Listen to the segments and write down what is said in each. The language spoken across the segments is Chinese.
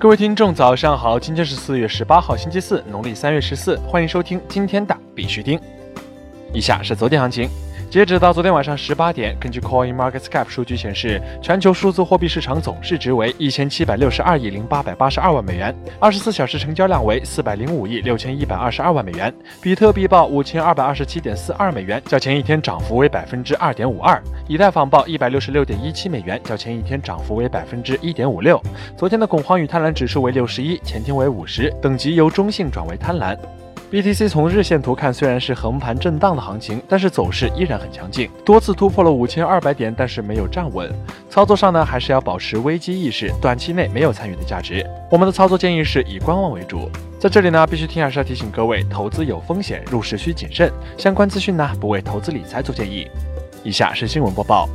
各位听众，早上好！今天是四月十八号，星期四，农历三月十四。欢迎收听今天的必须听。以下是昨天行情。截止到昨天晚上十八点，根据 Coin Market Cap 数据显示，全球数字货币市场总市值为一千七百六十二亿零八百八十二万美元，二十四小时成交量为四百零五亿六千一百二十二万美元。比特币报五千二百二十七点四二美元，较前一天涨幅为百分之二点五二。以太坊报一百六十六点一七美元，较前一天涨幅为百分之一点五六。昨天的恐慌与贪婪指数为六十一，前天为五十，等级由中性转为贪婪。BTC 从日线图看，虽然是横盘震荡的行情，但是走势依然很强劲，多次突破了五千二百点，但是没有站稳。操作上呢，还是要保持危机意识，短期内没有参与的价值。我们的操作建议是以观望为主。在这里呢，必须听还是要提醒各位，投资有风险，入市需谨慎。相关资讯呢，不为投资理财做建议。以下是新闻播报。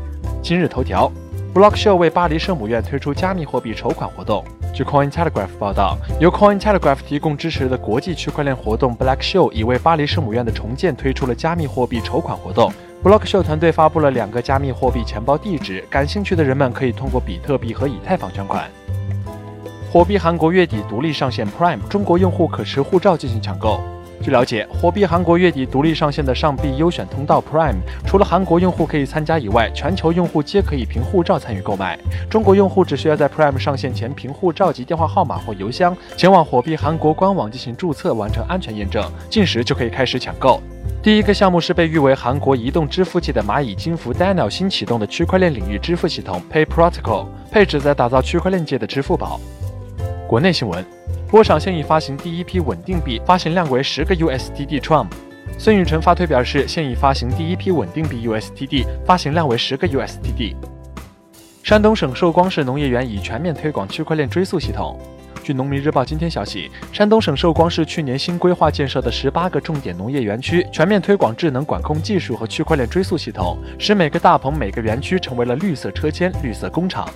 今日头条，Blockshow 为巴黎圣母院推出加密货币筹款活动。据 Coin Telegraph 报道，由 Coin Telegraph 提供支持的国际区块链活动 Blackshow 已为巴黎圣母院的重建推出了加密货币筹款活动。Blockshow 团队发布了两个加密货币钱包地址，感兴趣的人们可以通过比特币和以太坊捐款。火币韩国月底独立上线 Prime，中国用户可持护照进行抢购。据了解，火币韩国月底独立上线的上币优选通道 Prime，除了韩国用户可以参加以外，全球用户皆可以凭护照参与购买。中国用户只需要在 Prime 上线前凭护照及电话号码或邮箱前往火币韩国官网进行注册，完成安全验证，届时就可以开始抢购。第一个项目是被誉为韩国移动支付界的蚂蚁金服 Daniel 新启动的区块链领域支付系统 Pay Protocol，配旨在打造区块链界的支付宝。国内新闻。波场现已发行第一批稳定币，发行量为十个 USDT。Trump 孙宇晨发推表示，现已发行第一批稳定币 USDT，发行量为十个 USDT。山东省寿光市农业园已全面推广区块链追溯系统。据农民日报今天消息，山东省寿光市去年新规划建设的十八个重点农业园区，全面推广智能管控技术和区块链追溯系统，使每个大棚、每个园区成为了绿色车间、绿色工厂。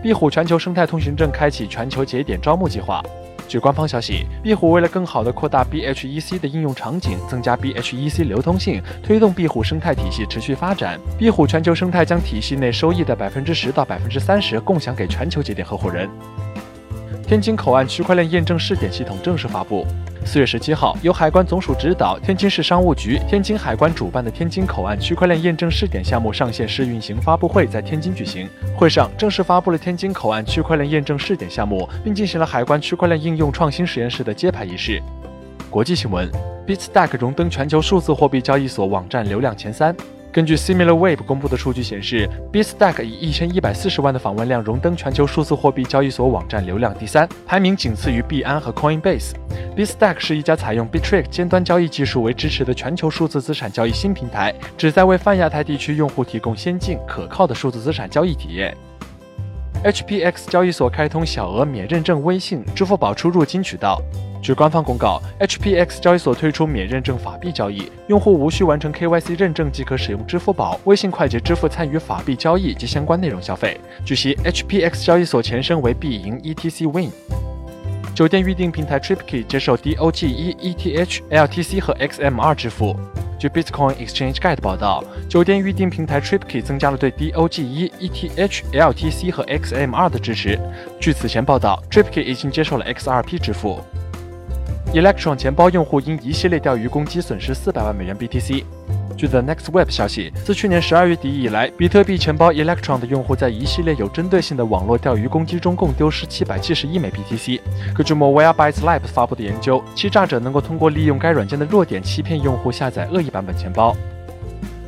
壁虎全球生态通行证开启全球节点招募计划。据官方消息，壁虎为了更好地扩大 BHEC 的应用场景，增加 BHEC 流通性，推动壁虎生态体系持续发展，壁虎全球生态将体系内收益的百分之十到百分之三十共享给全球节点合伙人。天津口岸区块链验证试点系统正式发布。四月十七号，由海关总署指导，天津市商务局、天津海关主办的天津口岸区块链验证试点项目上线试运行发布会，在天津举行。会上正式发布了天津口岸区块链验证试点项目，并进行了海关区块链应用创新实验室的揭牌仪式。国际新闻：Bitstack 荣登全球数字货币交易所网站流量前三。根据 SimilarWeb 公布的数据显示，Bistack 以一千一百四十万的访问量荣登全球数字货币交易所网站流量第三，排名仅次于币安和 Coinbase。Bistack 是一家采用 Bittrex 尖端交易技术为支持的全球数字资产交易新平台，旨在为泛亚太地区用户提供先进可靠的数字资产交易体验。HPX 交易所开通小额免认证微信、支付宝出入金渠道。据官方公告，HPX 交易所推出免认证法币交易，用户无需完成 KYC 认证即可使用支付宝、微信快捷支付参与法币交易及相关内容消费。据悉，HPX 交易所前身为币银 ETC Win。酒店预订平台 TripKey 接受 DOGE、ETH、LTC 和 XMR 支付。据 Bitcoin Exchange Guide 报道，酒店预订平台 TripKey 增加了对 DOGE、ETH、LTC 和 XMR 的支持。据此前报道，TripKey 已经接受了 XRP 支付。Electron 钱包用户因一系列钓鱼攻击损失400万美元 BTC。据 The Next Web 消息，自去年十二月底以来，比特币钱包 Electron 的用户在一系列有针对性的网络钓鱼攻击中共丢失七百七十一枚 BTC。根据 Mobile Bytes Lab 发布的研究，欺诈者能够通过利用该软件的弱点欺骗用户下载恶意版本钱包。